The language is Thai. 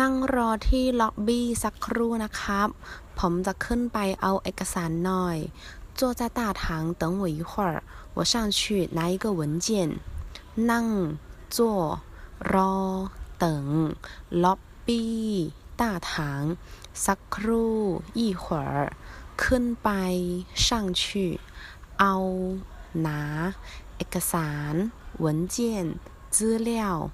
นั่งรอที่ล็อบบี้สักครู่นะครับ ผมจะขึ้นไปเอาเอกสารหน่อย坐在大堂等我一会儿我上去拿一个文件นั่ง坐รอ等ล็อบบี้大堂สักครู่一会儿ขึ้นไป上去เอา拿เอกสาร文件资料